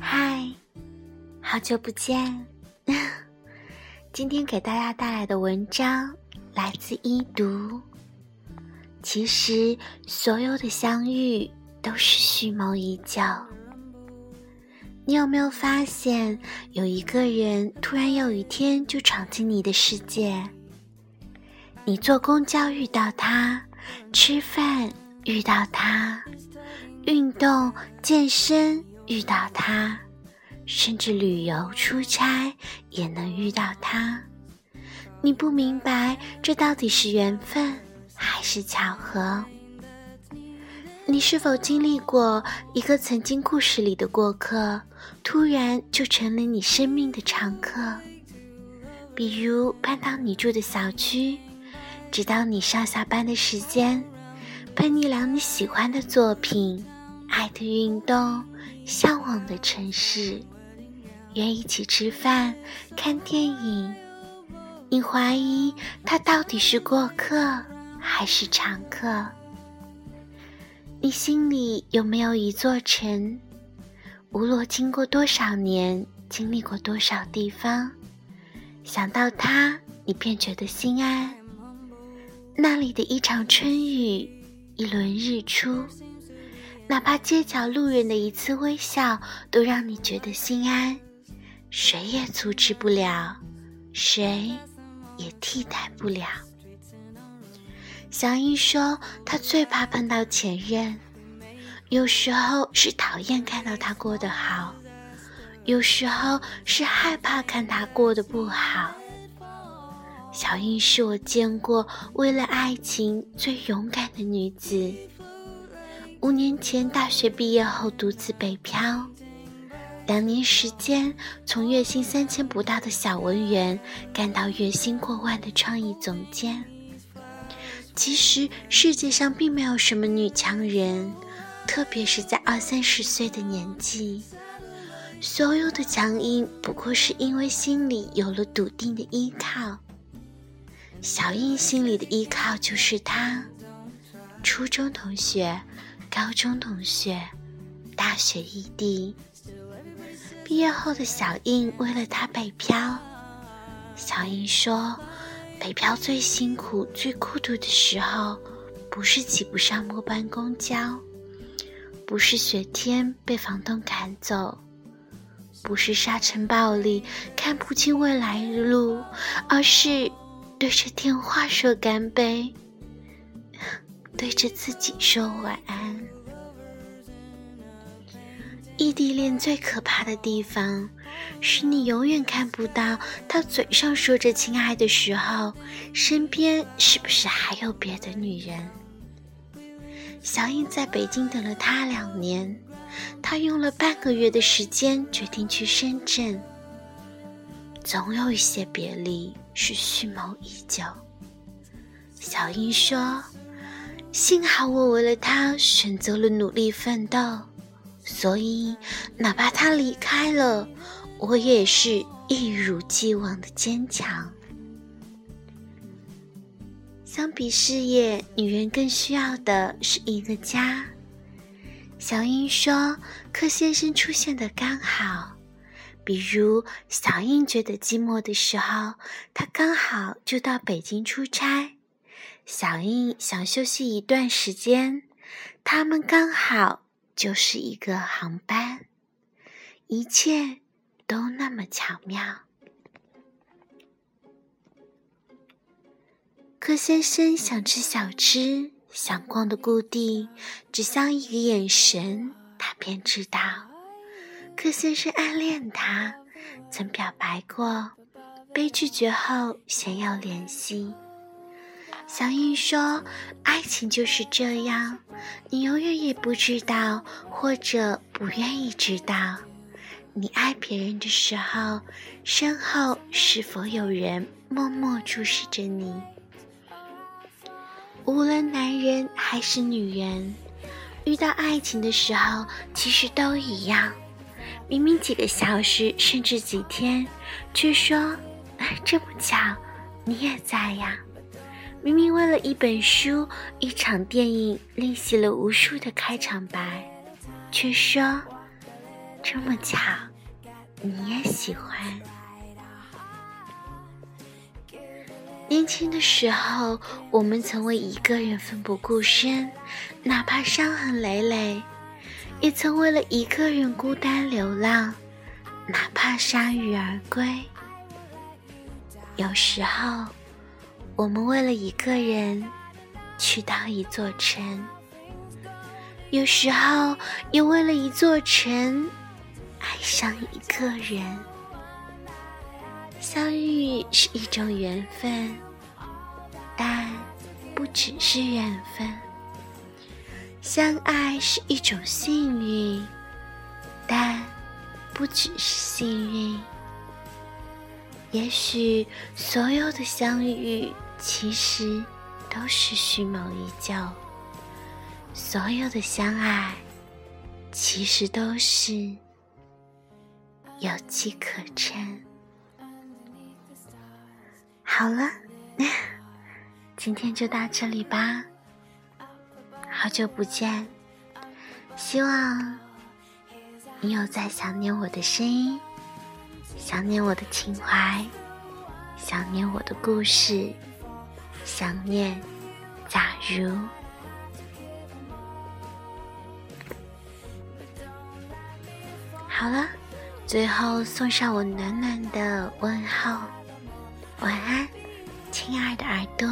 嗨，好久不见！今天给大家带来的文章来自一读。其实，所有的相遇都是蓄谋已久。你有没有发现，有一个人突然有一天就闯进你的世界？你坐公交遇到他，吃饭遇到他，运动健身。遇到他，甚至旅游出差也能遇到他。你不明白这到底是缘分还是巧合？你是否经历过一个曾经故事里的过客，突然就成了你生命的常客？比如搬到你住的小区，直到你上下班的时间，陪你聊你喜欢的作品。爱的运动，向往的城市，约一起吃饭、看电影。你怀疑他到底是过客还是常客？你心里有没有一座城？无论经过多少年，经历过多少地方，想到他，你便觉得心安。那里的一场春雨，一轮日出。哪怕街角路人的一次微笑，都让你觉得心安。谁也阻止不了，谁也替代不了。小英说，她最怕碰到前任，有时候是讨厌看到他过得好，有时候是害怕看他过得不好。小英是我见过为了爱情最勇敢的女子。五年前大学毕业后独自北漂，两年时间从月薪三千不到的小文员干到月薪过万的创意总监。其实世界上并没有什么女强人，特别是在二三十岁的年纪，所有的强硬不过是因为心里有了笃定的依靠。小英心里的依靠就是他，初中同学。高中同学，大学异地。毕业后的小印为了他北漂。小印说：“北漂最辛苦、最孤独的时候，不是挤不上末班公交，不是雪天被房东赶走，不是沙尘暴里看不清未来的路，而是对着电话说干杯。”对着自己说晚安。地恋最可怕的地方，是你永远看不到他嘴上说着亲爱的时候，身边是不是还有别的女人？小英在北京等了他两年，他用了半个月的时间决定去深圳。总有一些别离是蓄谋已久。小英说。幸好我为了他选择了努力奋斗，所以哪怕他离开了，我也是一如既往的坚强。相比事业，女人更需要的是一个家。小英说：“柯先生出现的刚好，比如小英觉得寂寞的时候，他刚好就到北京出差。”小英想休息一段时间，他们刚好就是一个航班，一切都那么巧妙。柯先生想吃小吃，想逛的故地，只相一个眼神，他便知道，柯先生暗恋他，曾表白过，被拒绝后想要联系。小英说：“爱情就是这样，你永远也不知道，或者不愿意知道，你爱别人的时候，身后是否有人默默注视着你。无论男人还是女人，遇到爱情的时候，其实都一样。明明几个小时，甚至几天，却说 这么巧，你也在呀。”明明为了一本书、一场电影练习了无数的开场白，却说这么巧，你也喜欢。年轻的时候，我们曾为一个人奋不顾身，哪怕伤痕累累；也曾为了一个人孤单流浪，哪怕铩羽而归。有时候，我们为了一个人去到一座城；有时候，也为了一座城爱上一个人。相遇是一种缘分，但不只是缘分；相爱是一种幸运，但不只是幸运。也许所有的相遇其实都是蓄谋已久，所有的相爱其实都是有迹可乘。好了，今天就到这里吧。好久不见，希望你有在想念我的声音，想念我的情怀，想念我的故事，想念假如。好了，最后送上我暖暖的问候。晚安，亲爱的耳朵。